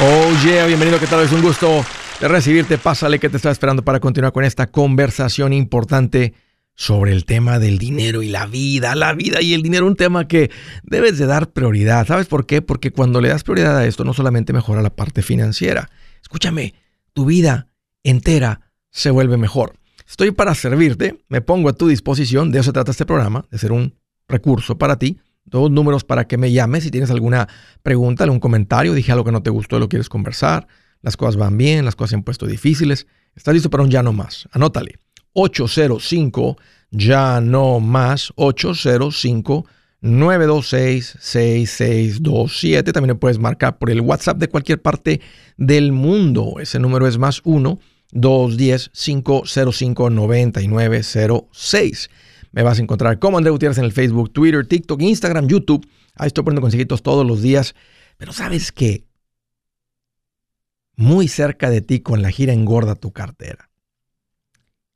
Oh yeah, bienvenido, ¿qué tal? Es un gusto de recibirte. Pásale que te estaba esperando para continuar con esta conversación importante sobre el tema del dinero y la vida, la vida y el dinero, un tema que debes de dar prioridad. ¿Sabes por qué? Porque cuando le das prioridad a esto, no solamente mejora la parte financiera. Escúchame, tu vida entera se vuelve mejor. Estoy para servirte, me pongo a tu disposición, de eso se trata este programa, de ser un recurso para ti dos números para que me llames si tienes alguna pregunta, algún comentario, dije algo que no te gustó, lo quieres conversar, las cosas van bien, las cosas se han puesto difíciles, estás listo para un ya no más, anótale, 805 ya no más, 805 926 6627, también puedes marcar por el WhatsApp de cualquier parte del mundo, ese número es más 1 210 505 9906 me vas a encontrar como André Gutiérrez en el Facebook, Twitter, TikTok, Instagram, YouTube. Ahí estoy poniendo consejitos todos los días. Pero sabes qué? Muy cerca de ti con la gira engorda tu cartera.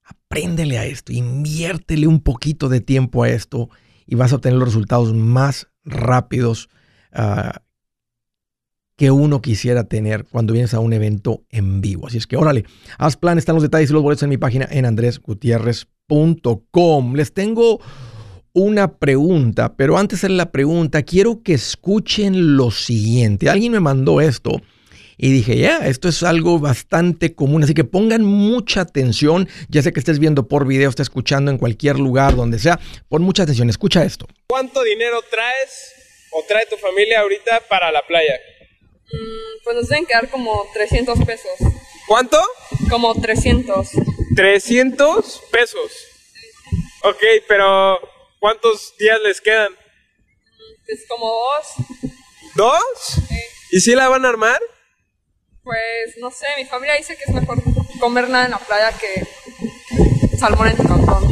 Apréndele a esto, inviértele un poquito de tiempo a esto y vas a obtener los resultados más rápidos ah, que uno quisiera tener cuando vienes a un evento en vivo. Así es que órale, haz plan, están los detalles y los boletos en mi página en andresgutierrez.com les tengo una pregunta, pero antes de la pregunta, quiero que escuchen lo siguiente. Alguien me mandó esto y dije, ya, esto es algo bastante común, así que pongan mucha atención, ya sé que estés viendo por video, estés escuchando en cualquier lugar, donde sea, pon mucha atención, escucha esto. ¿Cuánto dinero traes o trae tu familia ahorita para la playa? Mm, pues nos deben quedar como 300 pesos. ¿Cuánto? Como 300. 300 pesos. Ok, pero ¿cuántos días les quedan? Pues como dos. ¿Dos? ¿Y si la van a armar? Pues no sé, mi familia dice que es mejor comer nada en la playa que salmón en tu cantón.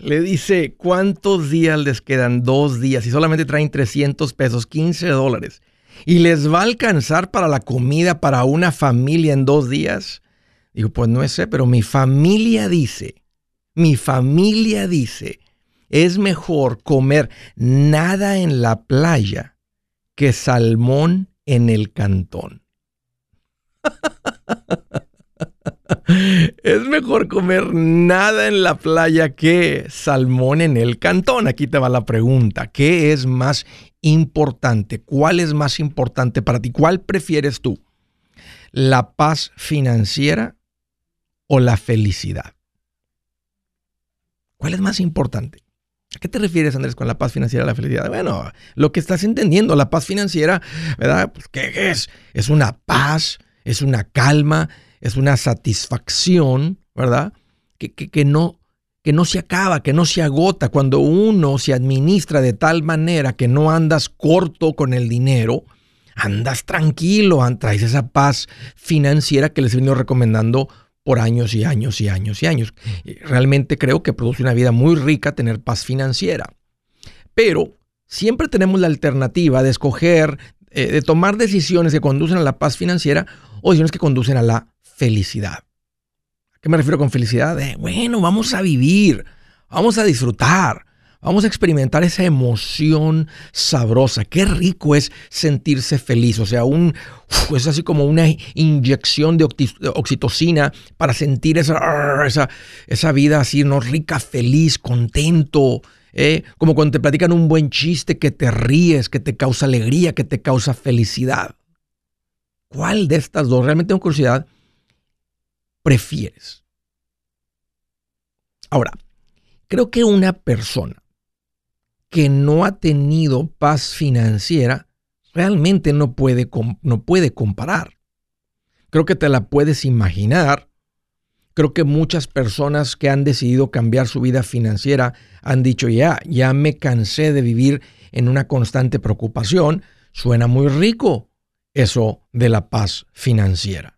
Le dice, ¿cuántos días les quedan? Dos días y solamente traen 300 pesos, 15 dólares y les va a alcanzar para la comida para una familia en dos días. Digo, pues no sé, pero mi familia dice, mi familia dice, es mejor comer nada en la playa que salmón en el cantón. es mejor comer nada en la playa que salmón en el cantón. Aquí te va la pregunta. ¿Qué es más importante? ¿Cuál es más importante para ti? ¿Cuál prefieres tú? ¿La paz financiera o la felicidad? ¿Cuál es más importante? ¿A qué te refieres, Andrés, con la paz financiera la felicidad? Bueno, lo que estás entendiendo, la paz financiera, ¿verdad? Pues, ¿Qué es? Es una paz, es una calma, es una satisfacción, ¿verdad? Que, que, no, que no se acaba, que no se agota. Cuando uno se administra de tal manera que no andas corto con el dinero, andas tranquilo, traes esa paz financiera que les he venido recomendando por años y años y años y años. Realmente creo que produce una vida muy rica tener paz financiera. Pero siempre tenemos la alternativa de escoger, eh, de tomar decisiones que conducen a la paz financiera o decisiones que conducen a la felicidad. ¿A qué me refiero con felicidad? bueno, vamos a vivir, vamos a disfrutar, vamos a experimentar esa emoción sabrosa. Qué rico es sentirse feliz. O sea, un, es así como una inyección de oxitocina para sentir esa, esa, esa vida así, ¿no? rica, feliz, contento. ¿eh? Como cuando te platican un buen chiste que te ríes, que te causa alegría, que te causa felicidad. ¿Cuál de estas dos? Realmente tengo curiosidad prefieres? Ahora, creo que una persona que no ha tenido paz financiera realmente no puede, no puede comparar. Creo que te la puedes imaginar. Creo que muchas personas que han decidido cambiar su vida financiera han dicho ya, ya me cansé de vivir en una constante preocupación. Suena muy rico eso de la paz financiera.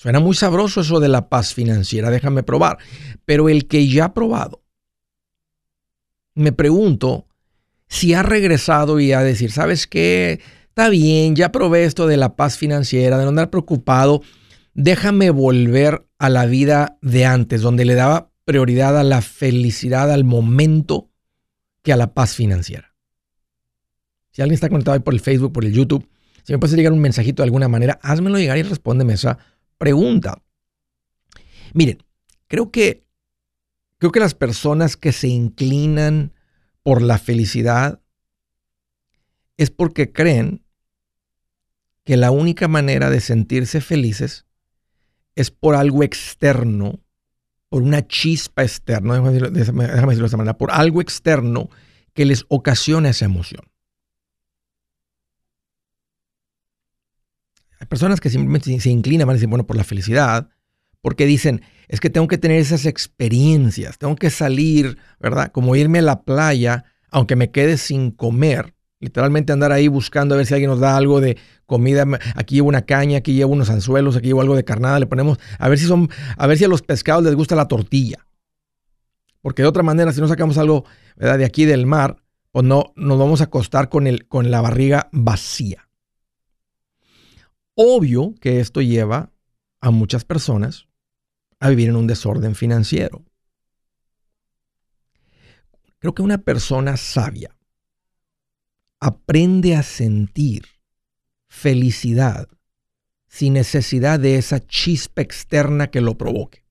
Suena muy sabroso eso de la paz financiera, déjame probar. Pero el que ya ha probado, me pregunto si ha regresado y a decir, ¿sabes qué? Está bien, ya probé esto de la paz financiera, de no andar preocupado. Déjame volver a la vida de antes, donde le daba prioridad a la felicidad, al momento, que a la paz financiera. Si alguien está conectado ahí por el Facebook, por el YouTube, si me puedes llegar un mensajito de alguna manera, házmelo llegar y respóndeme esa pregunta. Miren, creo que, creo que las personas que se inclinan por la felicidad es porque creen que la única manera de sentirse felices es por algo externo, por una chispa externa, déjame decirlo, de esta manera, por algo externo que les ocasiona esa emoción. Hay personas que simplemente se inclinan, van a decir, bueno, por la felicidad, porque dicen, es que tengo que tener esas experiencias, tengo que salir, ¿verdad? Como irme a la playa, aunque me quede sin comer, literalmente andar ahí buscando a ver si alguien nos da algo de comida. Aquí llevo una caña, aquí llevo unos anzuelos, aquí llevo algo de carnada, le ponemos, a ver si son, a ver si a los pescados les gusta la tortilla. Porque de otra manera, si no sacamos algo ¿verdad? de aquí del mar, pues no nos vamos a acostar con, el, con la barriga vacía. Obvio que esto lleva a muchas personas a vivir en un desorden financiero. Creo que una persona sabia aprende a sentir felicidad sin necesidad de esa chispa externa que lo provoque.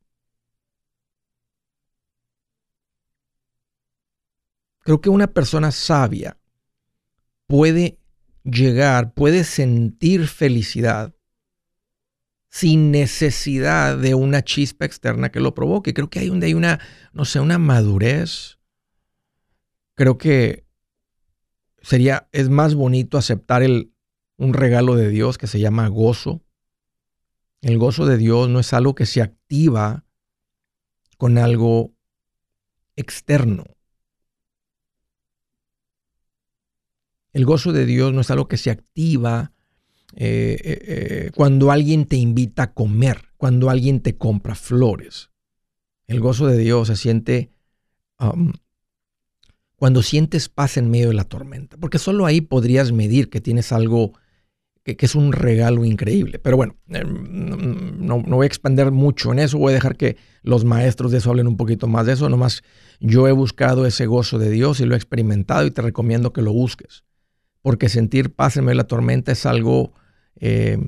Creo que una persona sabia puede llegar, puede sentir felicidad sin necesidad de una chispa externa que lo provoque. Creo que hay, hay una, no sé, una madurez. Creo que sería, es más bonito aceptar el, un regalo de Dios que se llama gozo. El gozo de Dios no es algo que se activa con algo externo. El gozo de Dios no es algo que se activa eh, eh, eh, cuando alguien te invita a comer, cuando alguien te compra flores. El gozo de Dios se siente um, cuando sientes paz en medio de la tormenta, porque solo ahí podrías medir que tienes algo que, es un regalo increíble. Pero bueno, no, no, voy a expandir mucho en eso, voy a dejar que los maestros de eso hablen un poquito más de eso, nomás yo he buscado ese gozo de Dios y lo he experimentado y te recomiendo que lo busques porque sentir paz en de la tormenta es algo, eh,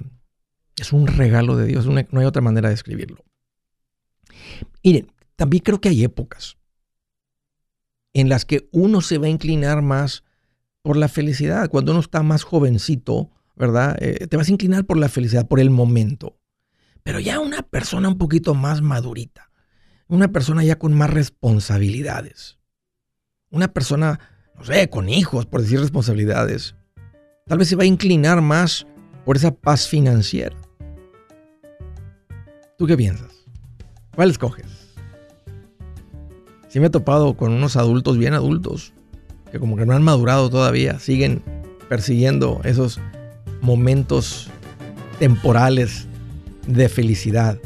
es un regalo de Dios, no hay otra manera de escribirlo. Miren, también creo que hay épocas en las que uno se va a inclinar más por la felicidad. Cuando uno está más jovencito, ¿verdad? Eh, te vas a inclinar por la felicidad, por el momento. Pero ya una persona un poquito más madurita, una persona ya con más responsabilidades, una persona no sé, con hijos, por decir responsabilidades, tal vez se va a inclinar más por esa paz financiera. ¿Tú qué piensas? ¿Cuál escoges? Sí me he topado con unos adultos bien adultos que como que no han madurado todavía, siguen persiguiendo esos momentos temporales de felicidad.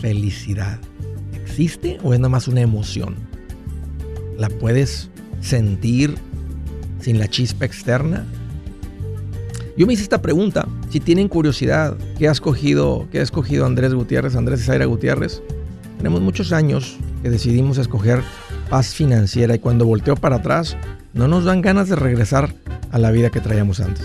Felicidad. ¿Existe o es nada más una emoción? ¿La puedes sentir sin la chispa externa? Yo me hice esta pregunta. Si tienen curiosidad, ¿qué ha escogido, qué ha escogido Andrés Gutiérrez, Andrés y Zaira Gutiérrez? Tenemos muchos años que decidimos escoger paz financiera y cuando volteo para atrás, no nos dan ganas de regresar a la vida que traíamos antes.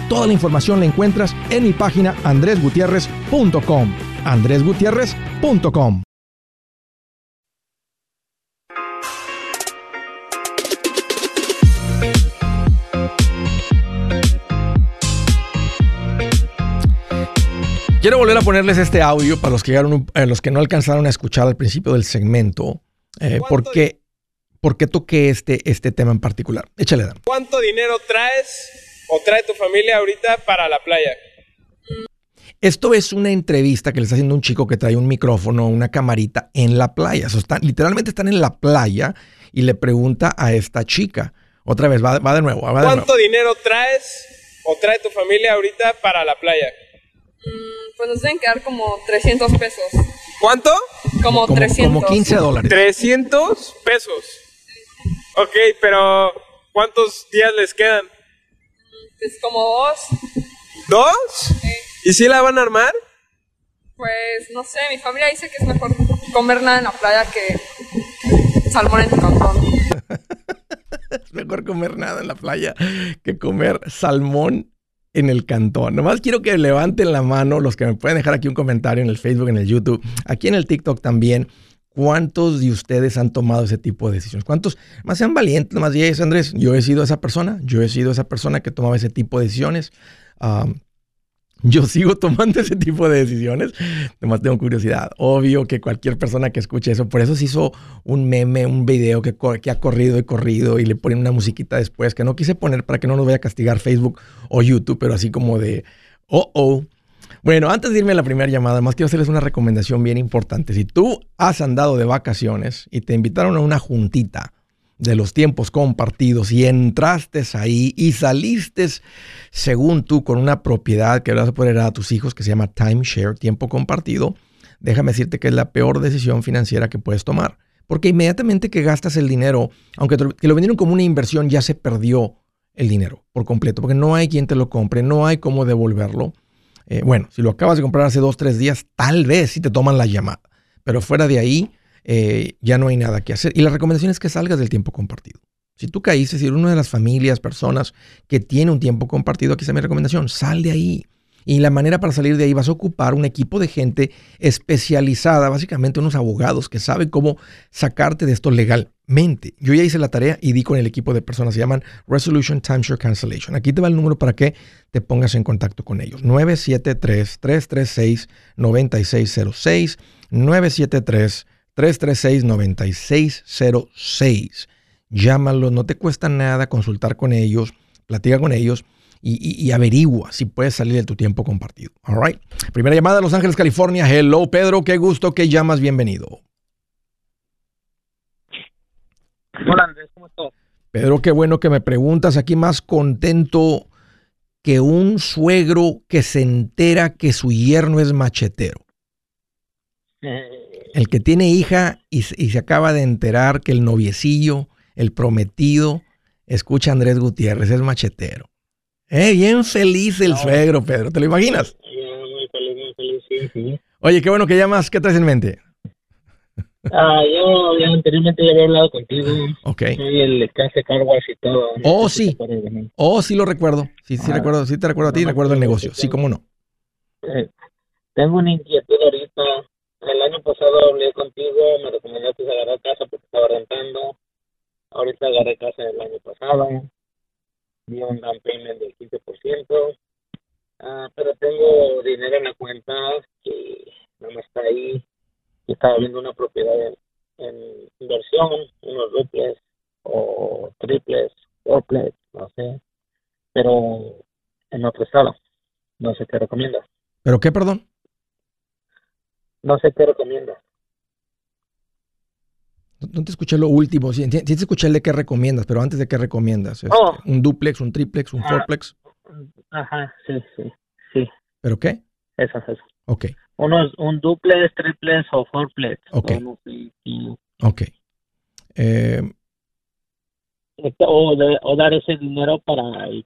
Toda la información la encuentras en mi página andresgutierrez.com. andresgutierrez.com. Quiero volver a ponerles este audio para los que, llegaron, eh, los que no alcanzaron a escuchar al principio del segmento, eh, porque, porque toqué este, este tema en particular. Échale, Dan. ¿Cuánto dinero traes o trae tu familia ahorita para la playa? Esto es una entrevista que le está haciendo un chico que trae un micrófono, una camarita en la playa. están, literalmente están en la playa y le pregunta a esta chica. Otra vez, va, de nuevo. ¿Cuánto dinero traes o trae tu familia ahorita para la playa? Mm, pues nos deben quedar como 300 pesos. ¿Cuánto? Como, 300. Como 15 dólares. 300 pesos. Ok, pero ¿cuántos días les quedan? Es como dos. ¿Dos? ¿Y si la van a armar? Pues no sé, mi familia dice que es mejor comer nada en la playa que salmón en tu cantón. es mejor comer nada en la playa que comer salmón en el cantón. Nomás quiero que levanten la mano los que me pueden dejar aquí un comentario en el Facebook, en el YouTube, aquí en el TikTok también. ¿Cuántos de ustedes han tomado ese tipo de decisiones? ¿Cuántos más sean valientes? Más diez, Andrés, yo he sido esa persona, yo he sido esa persona que tomaba ese tipo de decisiones. yo sigo tomando ese tipo de decisiones. Además tengo curiosidad. Obvio que cualquier persona que escuche eso, por eso se hizo un meme, un video que, que, ha corrido y corrido y le ponen una musiquita después que no quise poner para que no nos vaya a castigar Facebook o YouTube, pero así como de, oh, oh, bueno, antes de irme a la primera llamada, además quiero hacerles una recomendación bien importante. Si tú has andado de vacaciones y te invitaron a una juntita de los tiempos compartidos y entraste ahí y saliste según tú con una propiedad que vas a poder a tus hijos que se llama timeshare, tiempo compartido, déjame decirte que es la peor decisión financiera que puedes tomar. Porque inmediatamente que gastas el dinero, aunque te lo, lo vendieron como una inversión, ya se perdió el dinero por completo, porque no hay quien te lo compre, no hay cómo devolverlo. Eh, bueno, si lo acabas de comprar hace dos, tres días, tal vez sí te toman la llamada. Pero fuera de ahí, eh, ya no hay nada que hacer. Y la recomendación es que salgas del tiempo compartido. Si tú caíste, si eres una de las familias, personas que tiene un tiempo compartido, aquí está mi recomendación, sal de ahí. Y la manera para salir de ahí vas a ocupar un equipo de gente especializada, básicamente unos abogados que saben cómo sacarte de esto legalmente. Yo ya hice la tarea y di con el equipo de personas, se llaman Resolution Timeshare Cancellation. Aquí te va el número para que te pongas en contacto con ellos. 973-336-9606. 973-336-9606. Llámalos, no te cuesta nada consultar con ellos, platica con ellos y, averigua si puedes salir de tu tiempo compartido. All right. Primera llamada de Los Ángeles, California. Hello, Pedro, qué gusto que llamas. Bienvenido. Hola, Andrés, ¿cómo estás? Pedro, qué bueno que me preguntas. Aquí más contento que un suegro que se entera que su yerno es machetero. El que tiene hija y, y se acaba de enterar que el noviecillo, el prometido, escucha a Andrés Gutiérrez, es machetero. Eh, bien feliz el suegro, Pedro. ¿Te lo imaginas? Muy feliz, muy feliz, sí, sí. Oye, qué bueno que llamas. ¿Qué traes en mente? Ah, yo ya anteriormente ya había hablado contigo. Ok. Soy el hace carguas y todo. Oh, sí. Oh, sí lo recuerdo. Sí, sí, ah, recuerdo. Sí te recuerdo a ti, recuerdo el negocio. Sí, cómo no. Eh, tengo una inquietud ahorita. El año pasado hablé contigo, me recomendaste agarrar casa porque estaba rentando. Ahorita agarré casa el año pasado di un down payment del 15%, ah, pero tengo dinero en la cuenta que no me está ahí. Estaba viendo una propiedad en, inversión, unos duples o triples, dobles, no sé, pero en otro estado. No sé qué recomiendas. ¿Pero qué, perdón? No sé qué recomiendas. No te escuché lo último. Sí, sí te escuché el de qué recomiendas, pero antes de qué recomiendas. Este, Oh. ¿Un duplex, un triplex, un Ah. fourplex? Ajá, sí, sí, sí, ¿Pero qué? eso es eso. Ok, Uno es un duplex, triplex o fourplex. Ok. O, ok. Eh, o, de- o dar ese dinero para el,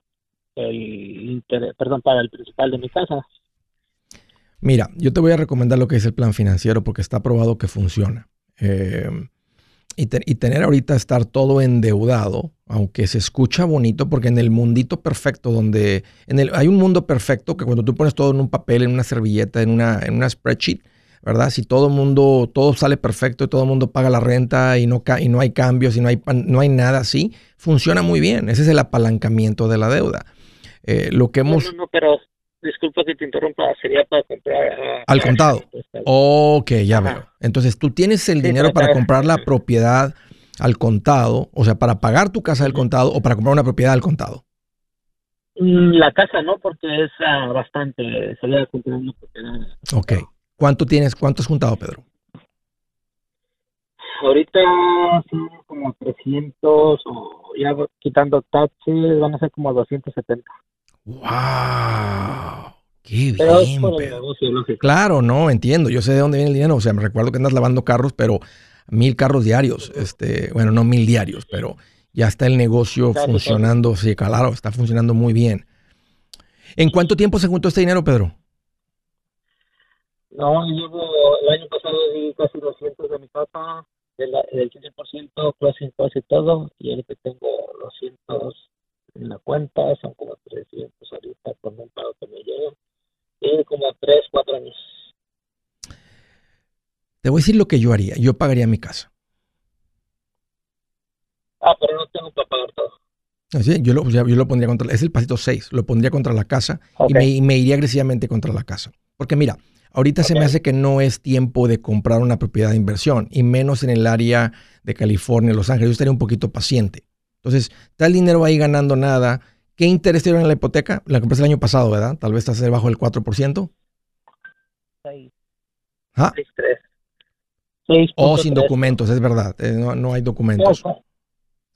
el interés, perdón, para el principal de mi casa. Mira, yo te voy a recomendar lo que es el plan financiero porque está probado que funciona. Eh, y, te- y tener ahorita estar todo endeudado, aunque se escucha bonito, porque en el mundito perfecto, donde en el, hay un mundo perfecto que cuando tú pones todo en un papel, en una servilleta, en una, en una spreadsheet, ¿verdad? Si todo el mundo, todo sale perfecto y todo el mundo paga la renta y no, y no hay cambios y no hay, no hay nada así, funciona muy bien. Ese es el apalancamiento de la deuda. Eh, lo que No, hemos... no, no, pero disculpa que te interrumpa, sería para comprar ah, Al contado. Ok, ya Ajá. veo. Entonces tú tienes el Sí, dinero para para- comprar la propiedad al contado, o sea, para pagar tu casa al contado o para comprar una propiedad al contado. Mm, La casa no, porque es ah, bastante, sería comprar una propiedad. Ok. ¿Cuánto tienes, cuánto has juntado, Pedro? Ahorita son como 300 o ya quitando taxes van a ser como 270. ¡Wow! ¡Qué Pero bien, negocio, lógico. Claro, no, entiendo. Yo sé de dónde viene el dinero. O sea, me recuerdo que andas lavando carros, pero mil carros diarios. Este, bueno, no mil diarios, pero ya está el negocio Claro, funcionando. Sí, claro, está funcionando muy bien. ¿En cuánto tiempo se juntó este dinero, Pedro? No, llevo, el año pasado di casi 200 de mi casa, del, del 15%, closing costs y todo, y ahorita tengo 200 en la cuenta, son como 300 ahorita con un pago que me llega, y como 3, 4 años. Te voy a decir lo que yo haría. Yo pagaría mi casa. Ah, pero no tengo para pagar todo. Así, yo, lo, yo lo pondría contra, es el pasito 6, lo pondría contra la casa y, me, y me iría agresivamente contra la casa. Porque mira, ahorita se me hace que no es tiempo de comprar una propiedad de inversión y menos en el área de California, Los Ángeles. Yo estaría un poquito paciente. Entonces, está el dinero ahí ganando nada. ¿Qué interés te dieron en la hipoteca? La compraste el año pasado, ¿verdad? Tal vez estás debajo del 4%. 6, ¿Ah? 6, 3. 6. O sin documentos, es verdad. eh, no, no hay documentos.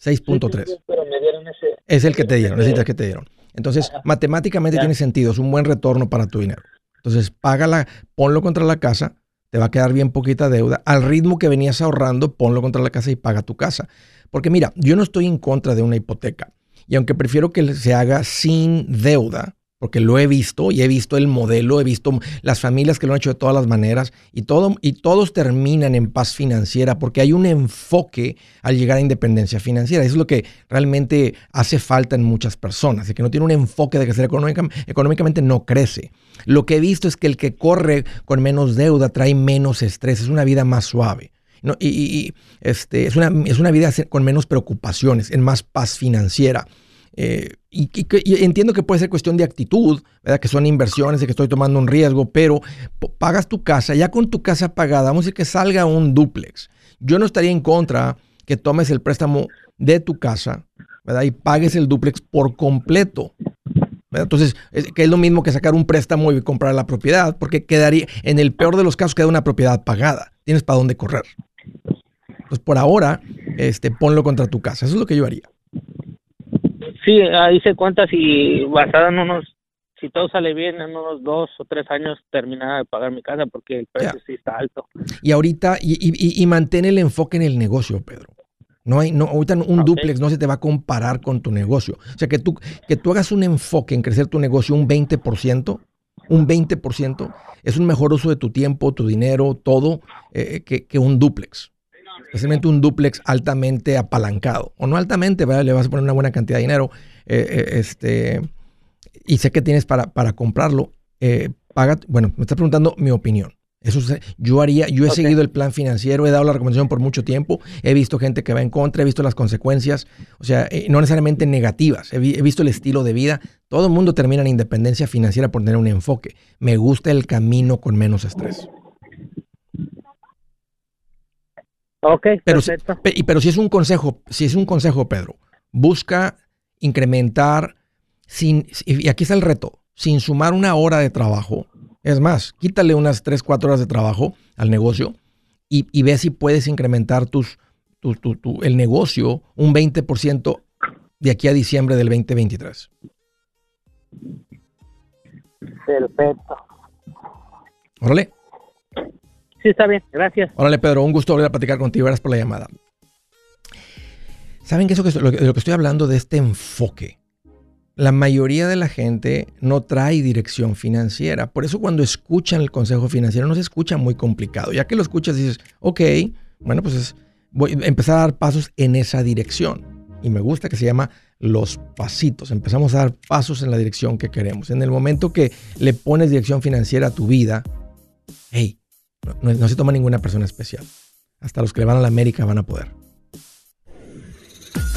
6.3. Pero me dieron ese. Es el que te dieron, necesitas que te dieron. Entonces, Ajá. matemáticamente Ya. tiene sentido, es un buen retorno para tu dinero. Entonces, págala, ponlo contra la casa, te va a quedar bien poquita deuda. Al ritmo que venías ahorrando, ponlo contra la casa y paga tu casa. Porque mira, yo no estoy en contra de una hipoteca. Y aunque prefiero que se haga sin deuda, porque lo he visto y he visto el modelo, he visto las familias que lo han hecho de todas las maneras y, todo, y todos terminan en paz financiera porque hay un enfoque al llegar a independencia financiera. Eso es lo que realmente hace falta en muchas personas, de que no tiene un enfoque de crecer económica- económicamente, no crece. Lo que he visto es que el que corre con menos deuda trae menos estrés, es una vida más suave. y, este, es, una, es una vida con menos preocupaciones, en más paz financiera. Eh, y, y y entiendo que puede ser cuestión de actitud, que son inversiones, de que estoy tomando un riesgo, pero pagas tu casa, ya con tu casa pagada, vamos a decir que salga un duplex. Yo no estaría en contra que tomes el préstamo de tu casa y pagues el duplex por completo. Entonces, es, que es lo mismo que sacar un préstamo y comprar la propiedad, porque quedaría, en el peor de los casos, queda una propiedad pagada. Tienes para dónde correr. Entonces, por ahora, este, ponlo contra tu casa. Eso es lo que yo haría. Sí, ahí se cuenta si basado en unos, si todo sale bien, en unos dos o tres años terminada de pagar mi casa porque el precio sí está alto. Y ahorita, y, y- y- y mantén el enfoque en el negocio, Pedro. No hay, no, ahorita un Ok. duplex no se te va a comparar con tu negocio. O sea, que tú, que tú hagas un enfoque en crecer tu negocio un 20%, un 20%, es un mejor uso de tu tiempo, tu dinero, todo, eh, que, que un duplex. Especialmente un duplex altamente apalancado. O no altamente, ¿verdad? le vas a poner una buena cantidad de dinero. eh, eh, este, y sé que tienes para, para comprarlo. eh, paga, bueno, me estás preguntando mi opinión. Eso se- yo haría, yo he seguido el plan financiero, he dado la recomendación por mucho tiempo, he visto gente que va en contra, he visto las consecuencias, o sea, eh, no necesariamente negativas, he, vi- he visto el estilo de vida, todo el mundo termina en independencia financiera por tener un enfoque. Me gusta el camino con menos estrés. Ok, Pero, si- perfecto. pe- y- pero si es un consejo, si es un consejo, Pedro, busca incrementar sin, y aquí está el reto, sin sumar una hora de trabajo. Es más, quítale unas 3, 4 horas de trabajo al negocio y, y ve si puedes incrementar tus tu, tu, tu- el negocio un 20% de aquí a diciembre del 2023. Perfecto. Órale. Sí, está bien, gracias. Órale, Pedro, un gusto volver a platicar contigo. Gracias por la llamada. ¿Saben qué es eso que, lo, que- lo que estoy hablando de este enfoque? La mayoría de la gente no trae dirección financiera. Por eso cuando escuchan el consejo financiero no se escucha muy complicado. Ya que lo escuchas dices, ok, bueno, pues es- voy a empezar a dar pasos en esa dirección. Y me gusta que se llama los pasitos. Empezamos a dar pasos en la dirección que queremos. En el momento que le pones dirección financiera a tu vida, hey, no, se toma ninguna persona especial. Hasta los que le van a la América van a poder.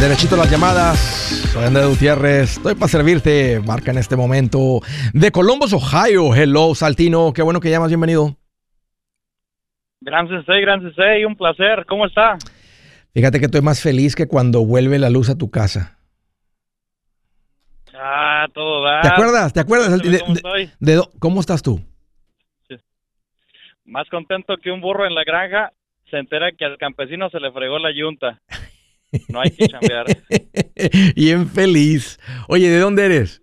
Derechito las llamadas. Soy Andrés Gutiérrez. Estoy para servirte. Marca en este momento de Columbus, Ohio. Hello, Saltino. Qué bueno que llamas. Bienvenido. Gran sensei, gran sensei, un placer. ¿Cómo está? Fíjate que estoy más feliz que cuando vuelve la luz a tu casa. Ah, todo da. ¿Te acuerdas? ¿Te acuerdas? ¿Cómo De- de- estoy? de do- ¿Cómo estás tú? Más contento que un burro en la granja se entera que al campesino se le fregó la yunta. No hay que chambear. Bien feliz. Oye, ¿de dónde eres?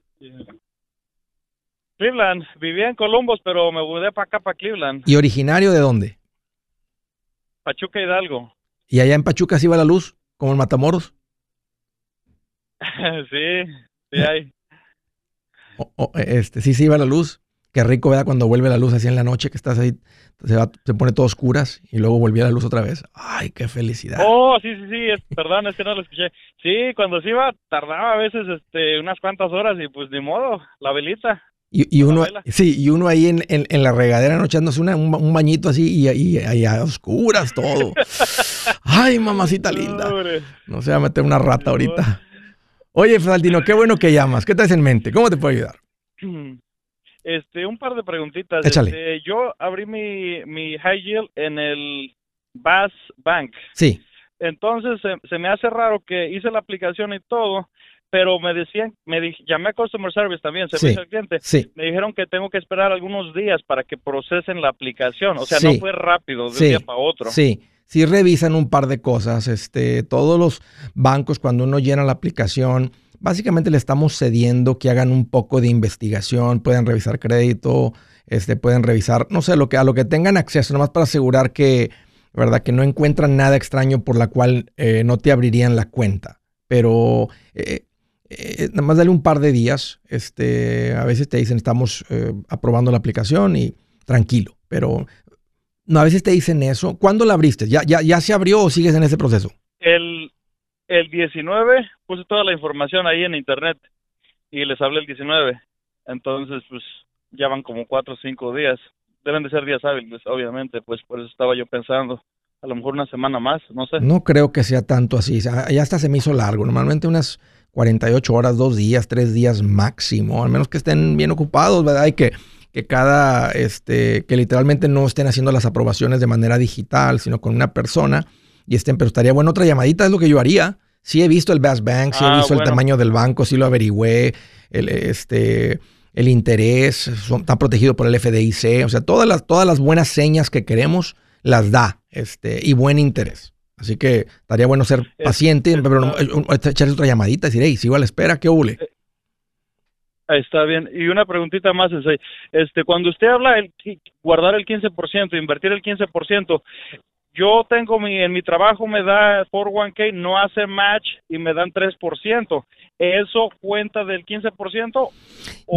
Cleveland, vivía en Columbus, pero me mudé para acá, para Cleveland. ¿Y originario de dónde? Pachuca Hidalgo. ¿Y allá en Pachuca sí va la luz? ¿Como en Matamoros? sí, sí hay. O- o, este, sí, sí va la luz. Qué rico, ¿verdad? Cuando vuelve la luz así en la noche, que estás ahí, se, va- se pone todo oscuras y luego volvía la luz otra vez. Ay, qué felicidad. Oh, sí, sí, sí, es, perdón, es que no lo escuché. Sí, cuando se iba tardaba a veces este, unas cuantas horas y pues ni modo, la velita. Y, y uno, sí, y uno ahí en, en- en la regadera no echándose una- un, ba- un bañito así y, y, y a oscuras todo. Ay, mamacita linda. No se va a meter una rata ahorita. Oye, Faldino, qué bueno que llamas. ¿Qué traes en mente? ¿Cómo te puedo ayudar? Este, un par de preguntitas. Échale. Este, yo abrí mi, mi high yield en el Bass Bank. Sí. Entonces se, se me hace raro que hice la aplicación y todo, pero me decían, me di- llamé a Customer Service también, servicio Sí. al cliente. Sí. Me dijeron que tengo que esperar algunos días para que procesen la aplicación. O sea, Sí. no fue rápido de un día para otro. Sí, sí revisan un par de cosas. Este, todos los bancos cuando uno llena la aplicación, básicamente le estamos cediendo que hagan un poco de investigación, pueden revisar crédito, este, pueden revisar, no sé, lo que a lo que tengan acceso, nomás para asegurar que, verdad, que no encuentran nada extraño por la cual eh, no te abrirían la cuenta. Pero eh, eh, nada más dale un par de días. Este, a veces te dicen estamos eh, aprobando la aplicación y tranquilo, pero no, a veces te dicen eso. ¿Cuándo la abriste? ¿Ya, ya, ¿Ya se abrió o sigues en ese proceso? El, el 19 puse toda la información ahí en internet y les hablé el 19. Entonces, pues ya van como cuatro o cinco días. Deben de ser días hábiles, obviamente, pues por eso estaba yo pensando. A lo mejor una semana más, no sé. No creo que sea tanto así. Ya hasta se me hizo largo. Normalmente unas 48 horas, dos días, tres días máximo. Al menos que estén bien ocupados, ¿verdad? Y que, que cada, este, que literalmente no estén haciendo las aprobaciones de manera digital, sino con una persona y estén, pero estaría bueno otra llamadita, es lo que yo haría. Sí he visto el Bass Bank, sí he Ah, visto el tamaño del banco, sí lo averigüé, el, este, el interés, son- está protegido por el FDIC, o sea, todas las, todas las buenas señas que queremos las da, este, y buen interés. Así que estaría bueno ser paciente, es- pero no- eh, echarle otra llamadita y decir, hey, sigo a la espera, ¿qué hule? Está bien. Y una preguntita más, Sensei. Este, cuando usted habla de guardar el 15%, invertir el 15%, yo tengo mi, en mi trabajo me da 401k, no hace match y me dan 3%. ¿Eso cuenta del 15%?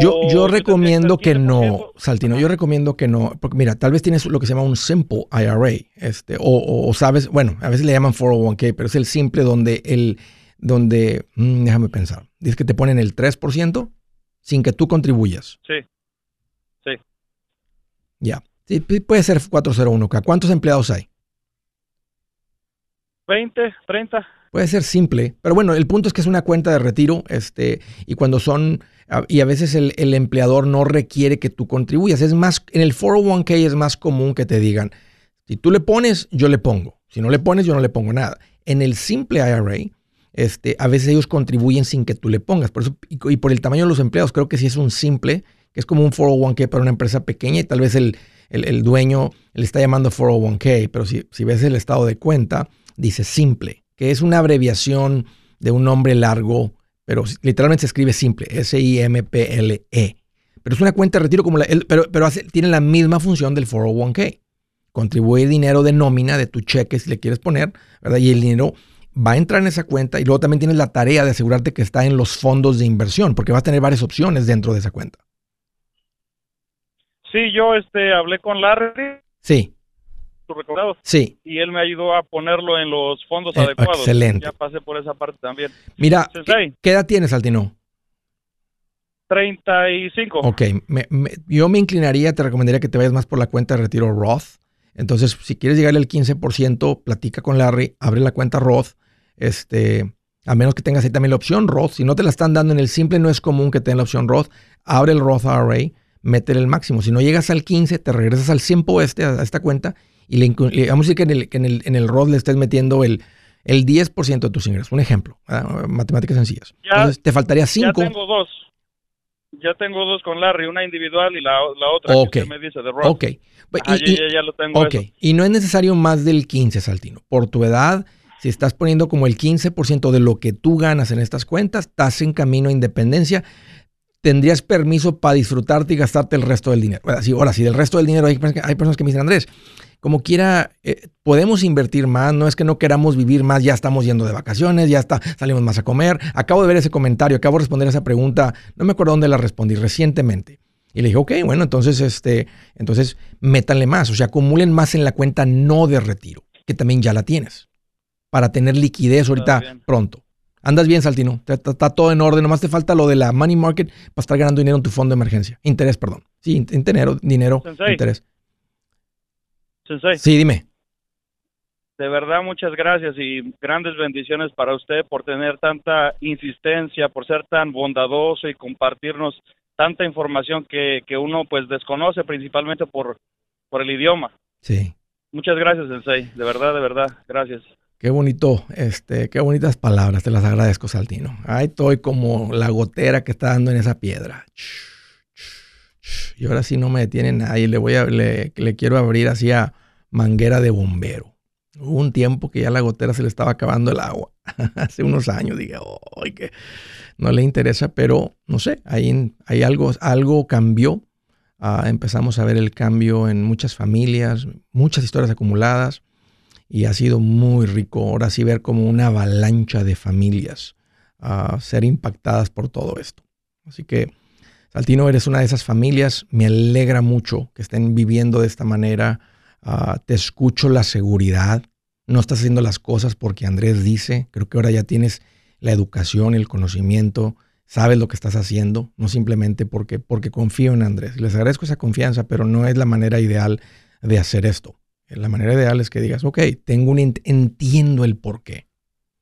Yo, yo recomiendo que no, Saltino, yo recomiendo que no, porque mira, tal vez tienes lo que se llama un simple IRA, este, o, o, sabes, bueno, a veces le llaman 401k, pero es el simple donde el, donde, mm, déjame pensar, dice que te ponen el 3% sin que tú contribuyas. Sí, sí. Ya, sí, puede ser 401k. ¿Cuántos empleados hay? 20, 30. Puede ser simple, pero bueno, el punto es que es una cuenta de retiro, este, y cuando son, y a veces el, el, empleador no requiere que tú contribuyas. Es más, en el 401k es más común que te digan, si tú le pones, yo le pongo. Si no le pones, yo no le pongo nada. En el simple IRA, este, a veces ellos contribuyen sin que tú le pongas. Por eso, y, por el tamaño de los empleados, creo que si es un simple, que es como un 401k para una empresa pequeña y tal vez el, el, el dueño le está llamando 401k, pero si, si ves el estado de cuenta, dice simple, que es una abreviación de un nombre largo, pero literalmente se escribe simple, S-I-M-P-L-E. Pero es una cuenta de retiro como la, pero, pero tiene la misma función del 401k. Contribuye dinero de nómina de tu cheque si le quieres poner, ¿verdad? Y el dinero va a entrar en esa cuenta y luego también tienes la tarea de asegurarte que está en los fondos de inversión, porque vas a tener varias opciones dentro de esa cuenta. Sí, yo este hablé con Larry. Sí recordado. Sí. Y él me ayudó a ponerlo en los fondos eh, adecuados. Excelente. Ya pasé por esa parte también. Mira, ¿qué, edad tienes, Altino? 35. Ok, yo me inclinaría, te recomendaría que te vayas más por la cuenta de retiro Roth. Entonces, si quieres llegarle al 15%, platica con Larry, abre la cuenta Roth. Este, a menos que tengas ahí también la opción Roth. Si no te la están dando en el simple, no es común que tengan la opción Roth. Abre el Roth IRA, métele el máximo. Si no llegas al 15, te regresas al 100 este, a esta cuenta y le, vamos a decir que en el, en el, en el ROD le estés metiendo el, el 10% de tus ingresos. Un ejemplo, matemáticas sencillas. Entonces, te faltaría 5. Ya tengo dos. Ya tengo dos con Larry, una individual y la, la otra que me dice de Roth. Ok. Ah, y, ya, lo tengo. Ok. Y no es necesario más del 15, Saltino. Por tu edad, si estás poniendo como el 15% de lo que tú ganas en estas cuentas, estás en camino a independencia tendrías permiso para disfrutarte y gastarte el resto del dinero. Ahora, sí, ahora, si del resto del dinero hay, hay personas que me dicen, Andrés, como quiera, eh, podemos invertir más, no es que no queramos vivir más, ya estamos yendo de vacaciones, ya está, salimos más a comer. Acabo de ver ese comentario, acabo de responder esa pregunta, no me acuerdo dónde la respondí recientemente. Y le dije, ok, bueno, entonces, este, entonces métanle más, o sea, acumulen más en la cuenta no de retiro, que también ya la tienes, para tener liquidez ahorita pronto. Andas bien, Saltino. Está, todo en orden. Nomás te falta lo de la money market para estar ganando dinero en tu fondo de emergencia. Interés, perdón. Sí, dinero, dinero, interés. Sí, dime. De verdad, muchas gracias y grandes bendiciones para usted por tener tanta insistencia, por ser tan bondadoso y compartirnos tanta información que, que uno pues desconoce principalmente por, por el idioma. Sí. Muchas gracias, Sensei. De verdad, de verdad. Gracias. Qué bonito, este, qué bonitas palabras, te las agradezco, Saltino. Ahí estoy como la gotera que está dando en esa piedra. Y ahora sí no me detiene nadie. Le voy a, le, quiero abrir hacia manguera de bombero. Hubo un tiempo que ya la gotera se le estaba acabando el agua. Hace unos años dije, ay, que no le interesa, pero no sé, ahí, hay algo, algo cambió. Ah, empezamos a ver el cambio en muchas familias, muchas historias acumuladas y ha sido muy rico ahora sí ver como una avalancha de familias a ser impactadas por todo esto. Así que, Saltino, eres una de esas familias. Me alegra mucho que estén viviendo de esta manera. Ah, te escucho la seguridad. No estás haciendo las cosas porque Andrés dice. Creo que ahora ya tienes la educación, el conocimiento, sabes lo que estás haciendo, no simplemente porque, porque confío en Andrés. Les agradezco esa confianza, pero no es la manera ideal de hacer esto. La manera ideal es que digas, ok, tengo un entiendo el por qué.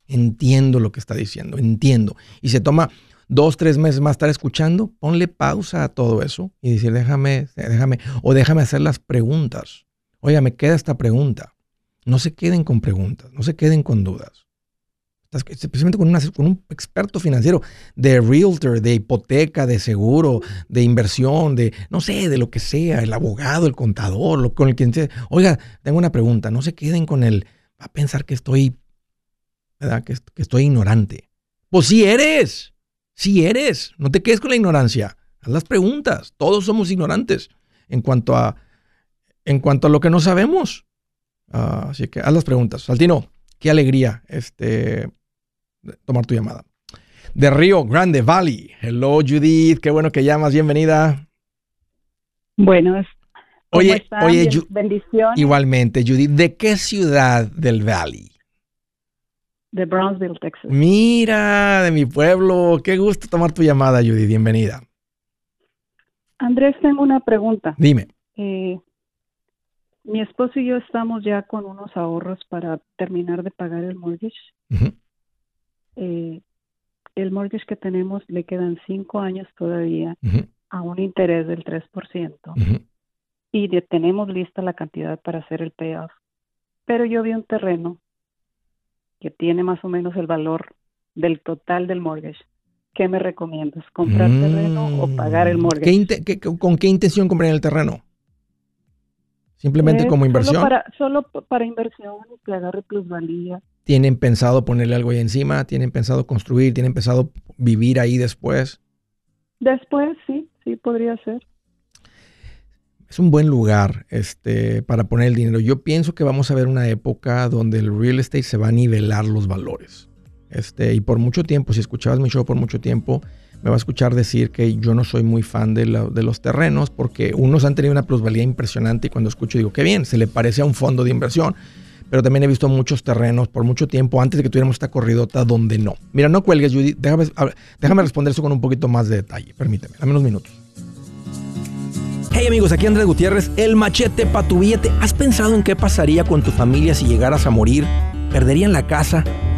Entiendo lo que está diciendo, entiendo. Y se toma dos, tres meses más estar escuchando, ponle pausa a todo eso y decir, déjame, déjame, o déjame hacer las preguntas. Oiga, me queda esta pregunta. No se queden con preguntas, no se queden con dudas especialmente con, con, un experto financiero de realtor, de hipoteca, de seguro, de inversión, de no sé, de lo que sea, el abogado, el contador, lo, con el que sea. Oiga, tengo una pregunta, no se queden con el, va a pensar que estoy, ¿verdad? Que, estoy ignorante. Pues sí eres, Sí eres. No te quedes con la ignorancia. Haz las preguntas. Todos somos ignorantes en cuanto a, en cuanto a lo que no sabemos. Ah, así que haz las preguntas. Saltino, qué alegría este, tomar tu llamada. De Río Grande Valley. Hello, Judith. Qué bueno que llamas. Bienvenida. Buenos. Oye, oye, bendición. Igualmente, Judith. ¿De qué ciudad del Valley? De Brownsville, Texas. Mira, de mi pueblo. Qué gusto tomar tu llamada, Judith. Bienvenida. Andrés, tengo una pregunta. Dime. Eh, mi esposo y yo estamos ya con unos ahorros para terminar de pagar el mortgage. Eh, el mortgage que tenemos le quedan cinco años todavía a un interés del 3%. Y de, tenemos lista la cantidad para hacer el payoff. Pero yo vi un terreno que tiene más o menos el valor del total del mortgage. ¿Qué me recomiendas? ¿Comprar terreno o pagar el mortgage? con qué intención comprar el terreno? ¿Simplemente como inversión? Solo para, solo para inversión, que agarre plusvalía. ¿Tienen pensado ponerle algo ahí encima? ¿Tienen pensado construir? ¿Tienen pensado vivir ahí después? Después, sí, sí podría ser. Es un buen lugar este, para poner el dinero. Yo pienso que vamos a ver una época donde el real estate se va a nivelar los valores. Este, y por mucho tiempo, si escuchabas mi show por mucho tiempo, me va a escuchar decir que yo no soy muy fan de, los terrenos porque unos han tenido una plusvalía impresionante y cuando escucho digo, qué bien, se le parece a un fondo de inversión. Pero también he visto muchos terrenos por mucho tiempo antes de que tuviéramos esta corridota donde no. Mira, no cuelgues, Judy. Déjame, déjame responder eso con un poquito más de detalle. Permíteme, dame unos minutos. Hey amigos, aquí Andrés Gutiérrez, el machete para tu billete. ¿Has pensado en qué pasaría con tu familia si llegaras a morir? ¿Perderían la casa?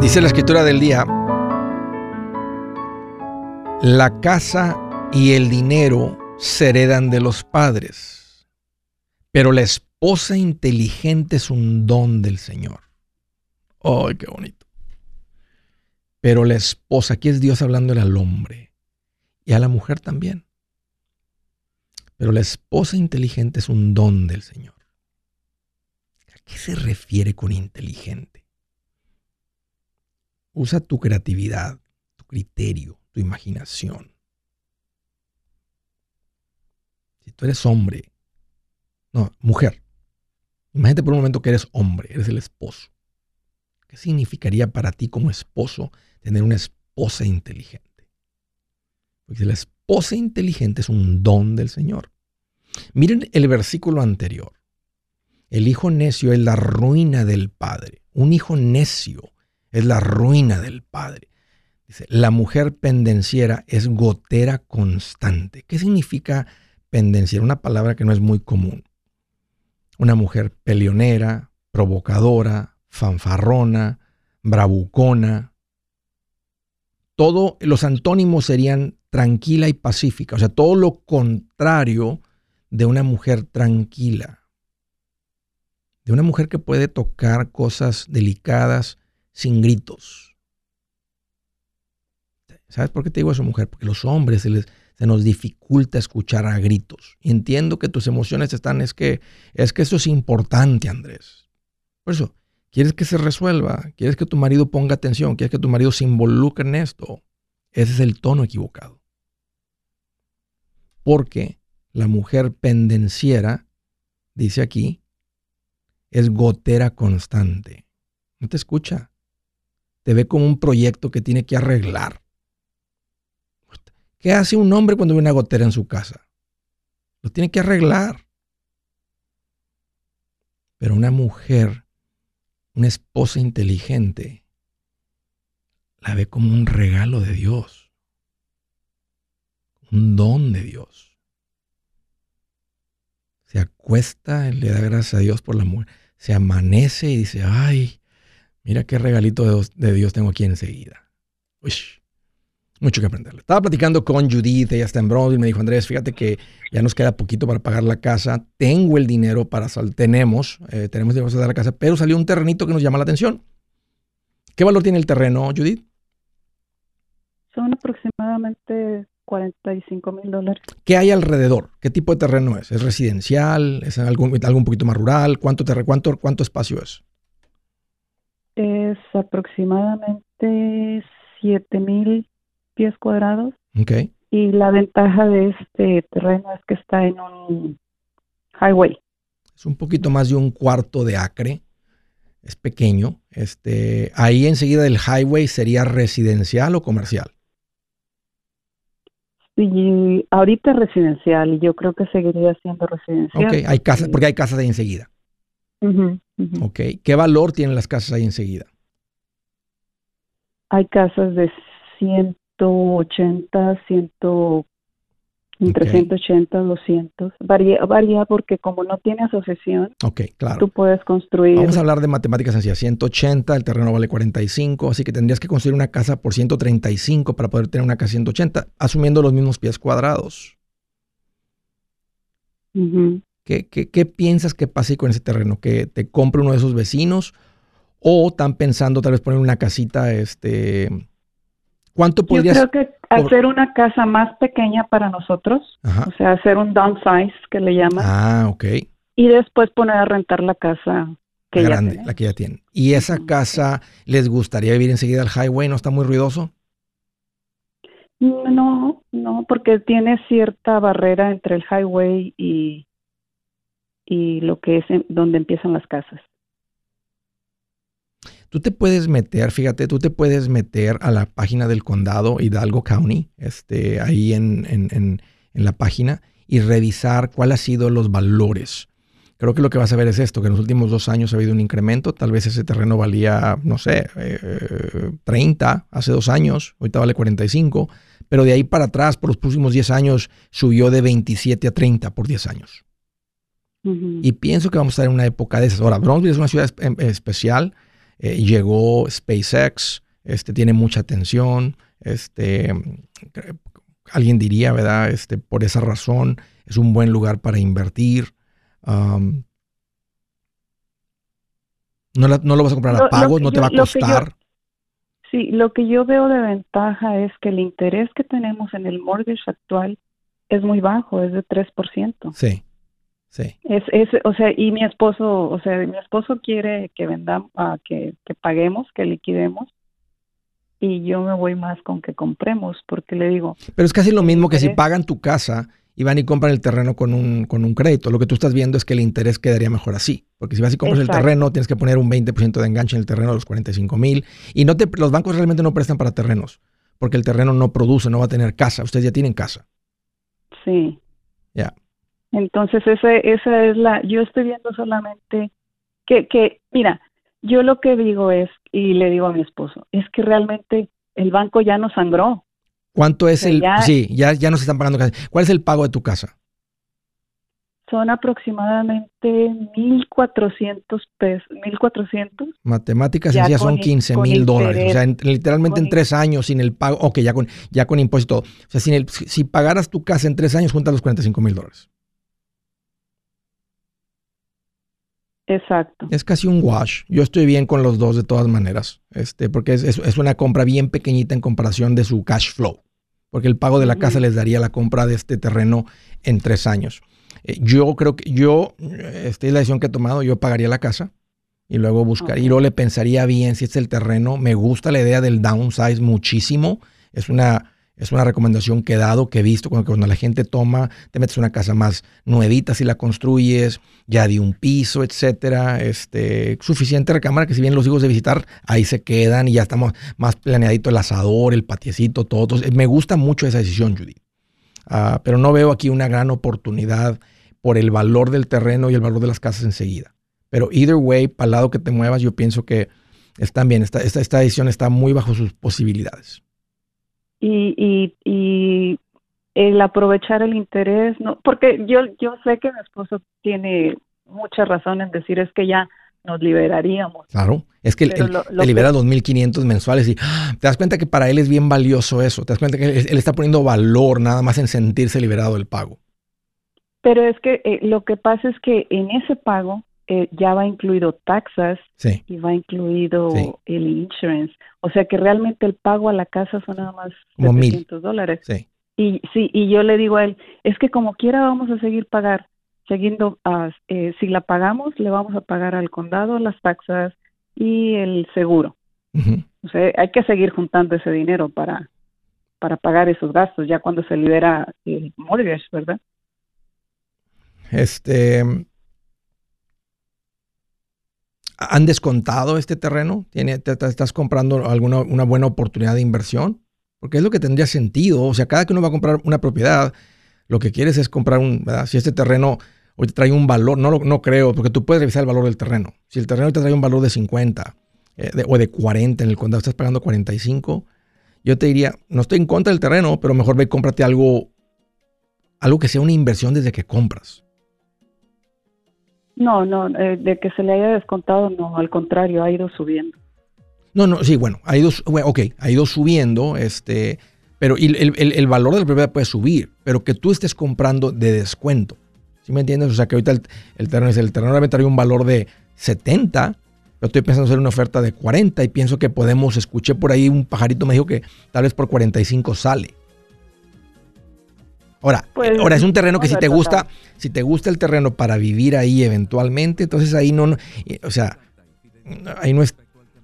Dice la escritura del día, la casa y el dinero se heredan de los padres, pero la inteligente es un don del Señor. ¡Ay, qué bonito! Pero la esposa, aquí es Dios hablándole al hombre y a la mujer también. Pero la esposa inteligente es un don del Señor. ¿A qué se refiere con inteligente? Usa tu creatividad, tu criterio, tu imaginación. Si tú eres hombre, no, mujer, imagínate por un momento que eres hombre, eres el esposo. ¿Qué significaría para ti como esposo tener una esposa inteligente? Porque la esposa inteligente es un don del Señor. Miren el versículo anterior. El hijo necio es la ruina del padre. Un hijo necio es la ruina del padre. Dice, la mujer pendenciera es gotera constante. ¿Qué significa pendenciera? Una palabra que no es muy común. Una mujer peleonera, provocadora, fanfarrona, bravucona. Todo, los antónimos serían tranquila y pacífica. O sea, todo lo contrario de una mujer tranquila. De una mujer que puede tocar cosas delicadas sin gritos. ¿Sabes por qué te digo eso, mujer? Porque los hombres se, les, se nos dificulta escuchar a gritos. Entiendo que tus emociones están, es que, es que eso es importante, Andrés. Por eso, ¿quieres que se resuelva? ¿Quieres que tu marido ponga atención? ¿Quieres que tu marido se involucre en esto? Ese es el tono equivocado. Porque la mujer pendenciera, dice aquí, es gotera constante. No te escucha. Te ve como un proyecto que tiene que arreglar. ¿Qué hace un hombre cuando ve una gotera en su casa? Lo tiene que arreglar. Pero una mujer, una esposa inteligente, la ve como un regalo de Dios, un don de Dios. Se acuesta le da gracias a Dios por la mujer. Se amanece y dice, ay, mira qué regalito de Dios tengo aquí enseguida. Uy, mucho que aprenderle. Estaba platicando con Judith, ella está en Broadway, me dijo, Andrés, fíjate que ya nos queda poquito para pagar la casa, tengo el dinero para salir, tenemos, eh, tenemos dinero para salir la casa, pero salió un terrenito que nos llama la atención. ¿Qué valor tiene el terreno, Judith? Son aproximadamente 45 mil dólares. ¿Qué hay alrededor? ¿Qué tipo de terreno es? ¿Es residencial? ¿Es algo, algo un poquito más rural? ¿Cuánto, cuánto, ¿Cuánto espacio es? Es aproximadamente 7 mil pies cuadrados. Okay. Y la ventaja de este terreno es que está en un highway. Es un poquito más de un cuarto de acre. Es pequeño. Este, ahí enseguida del highway sería residencial o comercial. Sí, ahorita es residencial y yo creo que seguiría siendo residencial. Ok, hay casas, porque hay casas ahí enseguida. Ok, ¿qué valor tienen las casas ahí enseguida? Hay casas de 100 180, 100, entre 180, 200. Varía, varía porque como no tiene asociación, okay, claro. tú puedes construir. Vamos a hablar de matemáticas sencillas. 180, el terreno vale 45, así que tendrías que construir una casa por 135 para poder tener una casa 180, asumiendo los mismos pies cuadrados. ¿Qué, qué, piensas que pase con ese terreno? ¿Que te compre uno de esos vecinos? ¿O están pensando tal vez poner una casita este, ¿Cuánto podrías? Yo creo que hacer una casa más pequeña para nosotros, o sea, hacer un downsize que le llaman. Ah, ok. Y después poner a rentar la casa que Grande, ya la que ya tienen. ¿Y esa casa les gustaría vivir enseguida al highway? ¿No está muy ruidoso? No, no, porque tiene cierta barrera entre el highway y, y lo que es donde empiezan las casas. Tú te puedes meter, fíjate, tú te puedes meter a la página del condado Hidalgo County, este, ahí en, en, la página, y revisar cuáles han sido los valores. Creo que lo que vas a ver es esto, que en los últimos dos años ha habido un incremento. Tal vez ese terreno valía, no sé, 30 eh, hace dos años, ahorita vale 45, pero de ahí para atrás, por los próximos 10 años, subió de 27 a 30 por 10 años. Y pienso que vamos a estar en una época de esas. Ahora, Brownsville es una ciudad especial eh, llegó SpaceX, este, tiene mucha atención, este, alguien diría, ¿verdad? Este, por esa razón es un buen lugar para invertir. no, lo vas a comprar a pagos, no te va a costar. sí, lo que yo veo de ventaja es que el interés que tenemos en el mortgage actual es muy bajo, es de 3%. Sí. Sí. Es, es, o sea, y mi esposo, o sea, mi esposo quiere que vendamos, uh, que, que paguemos, que liquidemos, y yo me voy más con que compremos, porque le digo. Pero es casi lo mismo que si pagan tu casa y van y compran el terreno con un, con un crédito. Lo que tú estás viendo es que el interés quedaría mejor así. Porque si vas y compras el terreno, tienes que poner un 20% de enganche en el terreno de los 45 mil. Y no te, los bancos realmente no prestan para terrenos, porque el terreno no produce, no va a tener casa. Ustedes ya tienen casa. Sí. Ya. Entonces, esa, esa es la, yo estoy viendo solamente que, que, mira, yo lo que digo es, y le digo a mi esposo, es que realmente el banco ya nos sangró. ¿Cuánto es el, sí, ya, ya nos están pagando ¿Cuál es el pago de tu casa? Son aproximadamente 1.400 pesos, 1.400. Matemáticas ya son 15 mil dólares. O sea, literalmente en tres años sin el pago, ok, ya con, ya con impuesto. O sea, sin el, si pagaras tu casa en tres años, juntas los 45 mil dólares. Exacto. Es casi un wash. Yo estoy bien con los dos de todas maneras, este, porque es, es, una compra bien pequeñita en comparación de su cash flow, porque el pago de la casa les daría la compra de este terreno en tres años. Eh, yo creo que yo, esta es la decisión que he tomado, yo pagaría la casa y luego buscaría, y luego le pensaría bien si es el terreno. Me gusta la idea del downsize muchísimo. Es una, Es una recomendación que he dado, que he visto cuando, la gente toma, te metes una casa más nuevita si la construyes, ya de un piso, etcétera. Este, suficiente recámara que si vienen los hijos de visitar, ahí se quedan y ya estamos más planeadito el asador, el patiecito, todo. me gusta mucho esa decisión, Judy. Ah, pero no veo aquí una gran oportunidad por el valor del terreno y el valor de las casas enseguida. Pero either way, para el lado que te muevas, yo pienso que están bien. Esta, esta, esta está muy bajo sus posibilidades y, y, el aprovechar el interés, no, porque yo, yo sé que mi esposo tiene mucha razón en decir es que ya nos liberaríamos. Claro, es que él, libera 2.500 mensuales y ¡ah! te das cuenta que para él es bien valioso eso, te das cuenta que él, está poniendo valor nada más en sentirse liberado del pago. Pero es que eh, lo que pasa es que en ese pago eh, ya va incluido taxas y va incluido el insurance. O sea que realmente el pago a la casa son nada más como 700 dólares. Y sí, y yo le digo a él, es que como quiera vamos a seguir pagar, siguiendo, uh, si la pagamos, le vamos a pagar al condado las taxas y el seguro. O sea, hay que seguir juntando ese dinero para, para pagar esos gastos ya cuando se libera el mortgage, ¿verdad? Este, ¿Han descontado este terreno? ¿Tiene, ¿Estás comprando alguna una buena oportunidad de inversión? Porque es lo que tendría sentido. O sea, cada que uno va a comprar una propiedad, lo que quieres es comprar un, ¿verdad? Si este terreno te trae un valor, no, no creo, porque tú puedes revisar el valor del terreno. Si el terreno te trae un valor de 50 eh, o de 40 en el condado, estás pagando 45, yo te diría, no estoy en contra del terreno, pero mejor ve y cómprate algo, algo que sea una inversión desde que compras. No, no, eh, de que se le haya descontado, no, al contrario, ha ido subiendo. No, no, sí, bueno, ha ido, ok, ha ido subiendo, este, pero el, valor de la propiedad puede subir, pero que tú estés comprando de descuento. ¿Sí me entiendes? O sea, que ahorita el, terreno, el terreno debe traer un valor de 70, pero estoy pensando hacer una oferta de 40 y pienso que podemos, escuché por ahí un pajarito me dijo que tal vez por 45 sale. Ahora, pues, ahora es un terreno que si te gusta, si te gusta el terreno para vivir ahí eventualmente, entonces ahí no, o sea, ahí no es,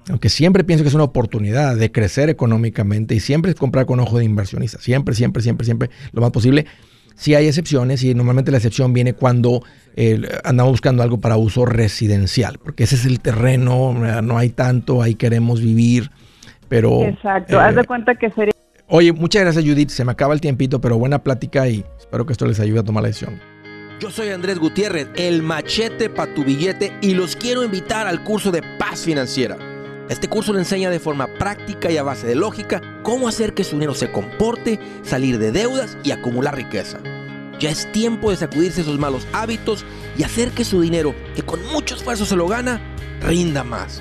aunque siempre pienso que es una oportunidad de crecer económicamente y siempre es comprar con ojo de inversionista, siempre, siempre, siempre, siempre, lo más posible. Si hay excepciones y normalmente la excepción viene cuando eh, andamos buscando algo para uso residencial, porque ese es el terreno, no hay tanto, ahí queremos vivir, pero... Exacto, haz de eh, cuenta que sería Oye, muchas gracias Judith, se me acaba el tiempito, pero buena plática y espero que esto les ayude a tomar la decisión. Yo soy Andrés Gutiérrez, el machete para tu billete y los quiero invitar al curso de paz financiera. Este curso le enseña de forma práctica y a base de lógica cómo hacer que su dinero se comporte, salir de deudas y acumular riqueza. Ya es tiempo de sacudirse esos malos hábitos y hacer que su dinero, que con mucho esfuerzo se lo gana, rinda más.